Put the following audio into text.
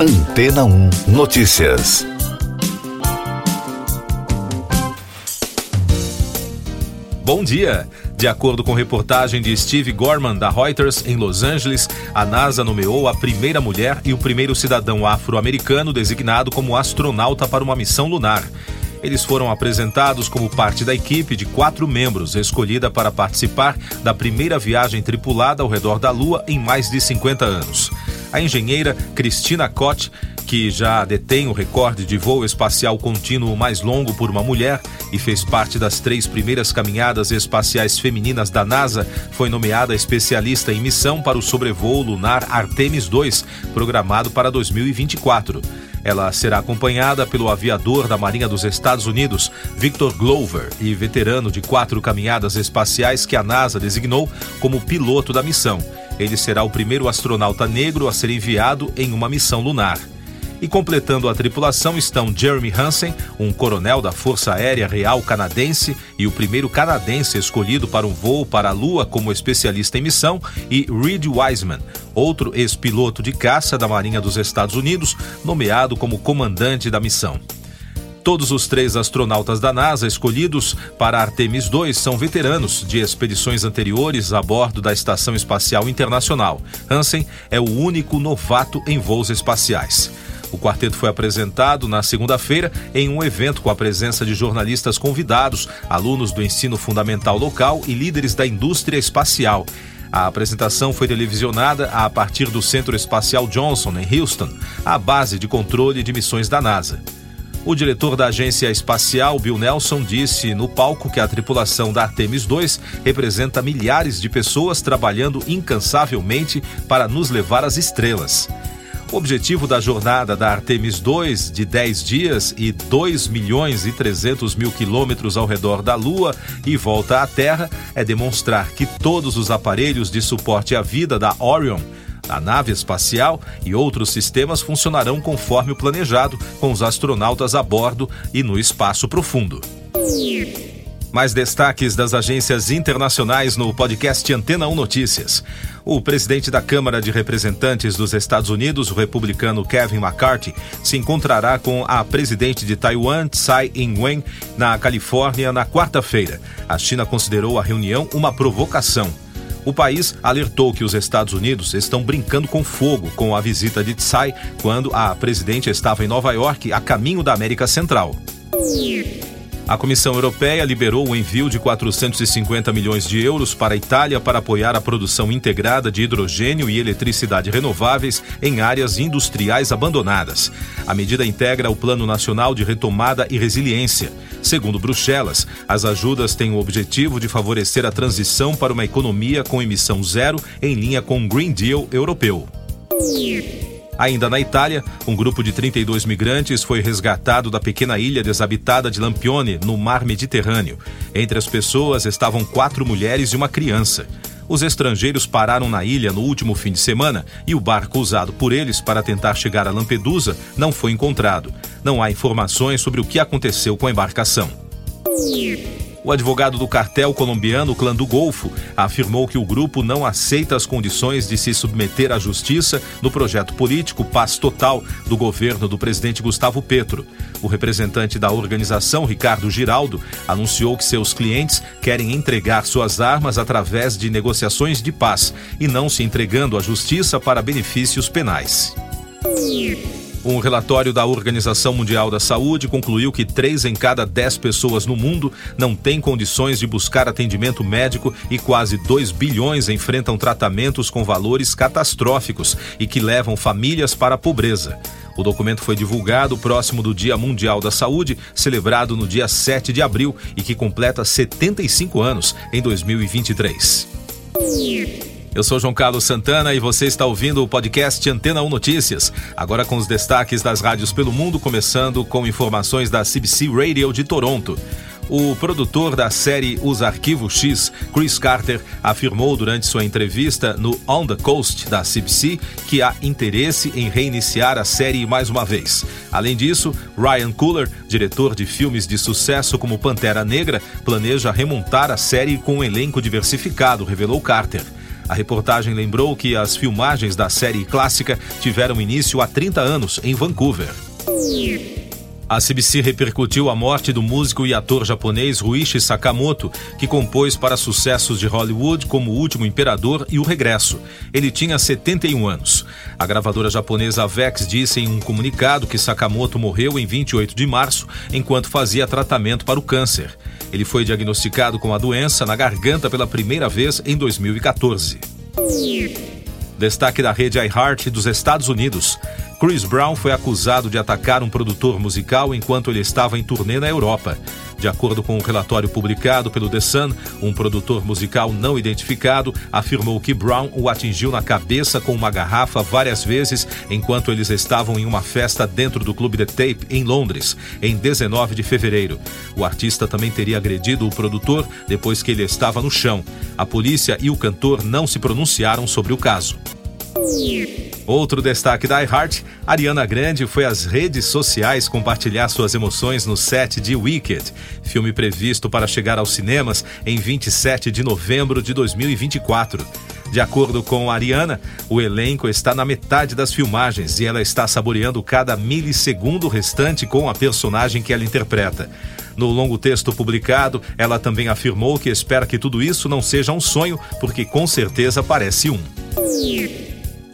Antena 1 Notícias. Bom dia! De acordo com reportagem de Steve Gorman, da Reuters, em Los Angeles, a NASA nomeou a primeira mulher e o primeiro cidadão afro-americano designado como astronauta para uma missão lunar. Eles foram apresentados como parte da equipe de quatro membros escolhida para participar da primeira viagem tripulada ao redor da Lua em mais de 50 anos. A engenheira Cristina Cott que já detém o recorde de voo espacial contínuo mais longo por uma mulher e fez parte das três primeiras caminhadas espaciais femininas da NASA, foi nomeada especialista em missão para o sobrevoo lunar Artemis 2, programado para 2024. Ela será acompanhada pelo aviador da Marinha dos Estados Unidos, Victor Glover, e veterano de quatro caminhadas espaciais que a NASA designou como piloto da missão. Ele será o primeiro astronauta negro a ser enviado em uma missão lunar. E completando a tripulação estão Jeremy Hansen, um coronel da Força Aérea Real Canadense e o primeiro canadense escolhido para um voo para a Lua como especialista em missão, e Reed Wiseman, outro ex-piloto de caça da Marinha dos Estados Unidos, nomeado como comandante da missão. Todos os três astronautas da NASA escolhidos para Artemis 2 são veteranos de expedições anteriores a bordo da Estação Espacial Internacional. Hansen é o único novato em voos espaciais. O quarteto foi apresentado na segunda-feira em um evento com a presença de jornalistas convidados, alunos do ensino fundamental local e líderes da indústria espacial. A apresentação foi televisionada a partir do Centro Espacial Johnson, em Houston, a base de controle de missões da NASA. O diretor da agência espacial, Bill Nelson, disse no palco que a tripulação da Artemis 2 representa milhares de pessoas trabalhando incansavelmente para nos levar às estrelas. O objetivo da jornada da Artemis 2, de 10 dias e 2 milhões e 300 mil quilômetros ao redor da Lua e volta à Terra, é demonstrar que todos os aparelhos de suporte à vida da Orion a nave espacial e outros sistemas funcionarão conforme o planejado, com os astronautas a bordo e no espaço profundo. Mais destaques das agências internacionais no podcast Antena 1 Notícias. O presidente da Câmara de Representantes dos Estados Unidos, o republicano Kevin McCarthy, se encontrará com a presidente de Taiwan, Tsai Ing-wen, na Califórnia na quarta-feira. A China considerou a reunião uma provocação. O país alertou que os Estados Unidos estão brincando com fogo com a visita de Tsai quando a presidente estava em Nova York a caminho da América Central. A Comissão Europeia liberou o envio de 450 milhões de euros para a Itália para apoiar a produção integrada de hidrogênio e eletricidade renováveis em áreas industriais abandonadas. A medida integra o Plano Nacional de Retomada e Resiliência. Segundo Bruxelas, as ajudas têm o objetivo de favorecer a transição para uma economia com emissão zero em linha com o Green Deal europeu. Ainda na Itália, um grupo de 32 migrantes foi resgatado da pequena ilha desabitada de Lampione, no mar Mediterrâneo. Entre as pessoas estavam quatro mulheres e uma criança. Os estrangeiros pararam na ilha no último fim de semana e o barco usado por eles para tentar chegar a Lampedusa não foi encontrado. Não há informações sobre o que aconteceu com a embarcação. O advogado do cartel colombiano Clã do Golfo afirmou que o grupo não aceita as condições de se submeter à justiça no projeto político Paz Total do governo do presidente Gustavo Petro. O representante da organização, Ricardo Giraldo, anunciou que seus clientes querem entregar suas armas através de negociações de paz e não se entregando à justiça para benefícios penais. Um relatório da Organização Mundial da Saúde concluiu que três em cada dez pessoas no mundo não têm condições de buscar atendimento médico e quase 2 bilhões enfrentam tratamentos com valores catastróficos e que levam famílias para a pobreza. O documento foi divulgado próximo do Dia Mundial da Saúde, celebrado no dia 7 de abril e que completa 75 anos em 2023. Eu sou João Carlos Santana e você está ouvindo o podcast Antena 1 Notícias. Agora com os destaques das rádios pelo mundo, começando com informações da CBC Radio de Toronto. O produtor da série Os Arquivos X, Chris Carter, afirmou durante sua entrevista no On the Coast da CBC que há interesse em reiniciar a série mais uma vez. Além disso, Ryan Cooler, diretor de filmes de sucesso como Pantera Negra, planeja remontar a série com um elenco diversificado, revelou Carter. A reportagem lembrou que as filmagens da série clássica tiveram início há 30 anos em Vancouver. A CBC repercutiu a morte do músico e ator japonês Ruichi Sakamoto, que compôs para sucessos de Hollywood como O Último Imperador e O Regresso. Ele tinha 71 anos. A gravadora japonesa Avex disse em um comunicado que Sakamoto morreu em 28 de março enquanto fazia tratamento para o câncer. Ele foi diagnosticado com a doença na garganta pela primeira vez em 2014. Destaque da rede iHeart dos Estados Unidos. Chris Brown foi acusado de atacar um produtor musical enquanto ele estava em turnê na Europa. De acordo com um relatório publicado pelo The Sun, um produtor musical não identificado afirmou que Brown o atingiu na cabeça com uma garrafa várias vezes enquanto eles estavam em uma festa dentro do Clube The Tape, em Londres, em 19 de fevereiro. O artista também teria agredido o produtor depois que ele estava no chão. A polícia e o cantor não se pronunciaram sobre o caso. Outro destaque da iHeart, Ariana Grande foi às redes sociais compartilhar suas emoções no set de Wicked, filme previsto para chegar aos cinemas em 27 de novembro de 2024. De acordo com Ariana, o elenco está na metade das filmagens e ela está saboreando cada milissegundo restante com a personagem que ela interpreta. No longo texto publicado, ela também afirmou que espera que tudo isso não seja um sonho, porque com certeza parece um.